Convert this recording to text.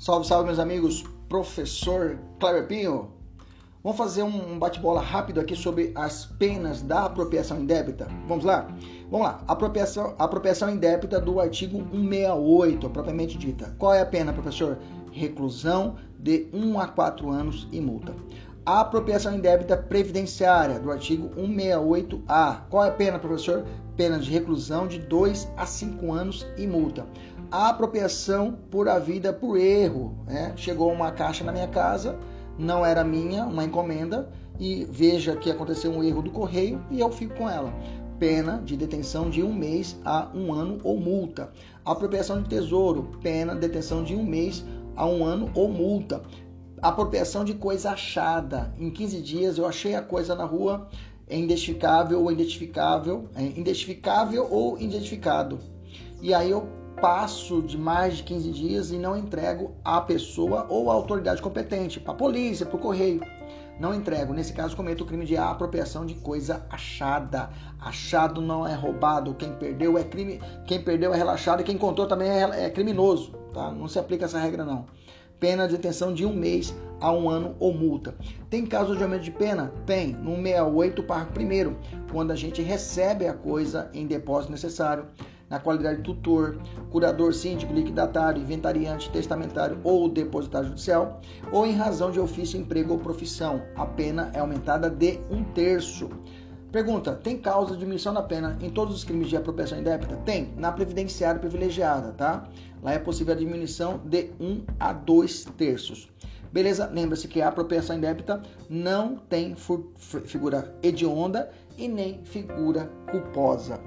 Salve, salve, meus amigos. Professor Cleber Pinho. Vamos fazer um bate-bola rápido aqui sobre as penas da apropriação indébita. Vamos lá? Vamos lá. Apropriação, apropriação indébita do artigo 168, propriamente dita. Qual é a pena, professor? Reclusão de 1 a 4 anos e multa. A apropriação indébita previdenciária do artigo 168A. Qual é a pena, professor? Pena de reclusão de 2 a 5 anos e multa a apropriação por a vida por erro. Né? Chegou uma caixa na minha casa, não era minha, uma encomenda, e veja que aconteceu um erro do correio e eu fico com ela. Pena de detenção de um mês a um ano ou multa. Apropriação de tesouro, pena de detenção de um mês a um ano ou multa. Apropriação de coisa achada. Em 15 dias eu achei a coisa na rua, é identificável ou identificável, é identificável ou identificado. E aí eu passo de mais de 15 dias e não entrego à pessoa ou à autoridade competente, para a polícia, para o correio. Não entrego. Nesse caso, cometo o crime de apropriação de coisa achada. Achado não é roubado. Quem perdeu é crime. Quem perdeu é relaxado e quem contou também é, é criminoso. Tá? Não se aplica essa regra, não. Pena de detenção de um mês a um ano ou multa. Tem caso de aumento de pena? Tem. No 68, parágrafo 1 quando a gente recebe a coisa em depósito necessário na qualidade de tutor, curador, síndico, liquidatário, inventariante, testamentário ou depositário judicial, ou em razão de ofício, emprego ou profissão. A pena é aumentada de um terço. Pergunta: tem causa de diminuição da pena em todos os crimes de apropriação indébita? Tem, na previdenciária privilegiada, tá? Lá é possível a diminuição de 1 um a 2 terços. Beleza? Lembra-se que a apropriação indébita não tem figura hedionda e nem figura culposa.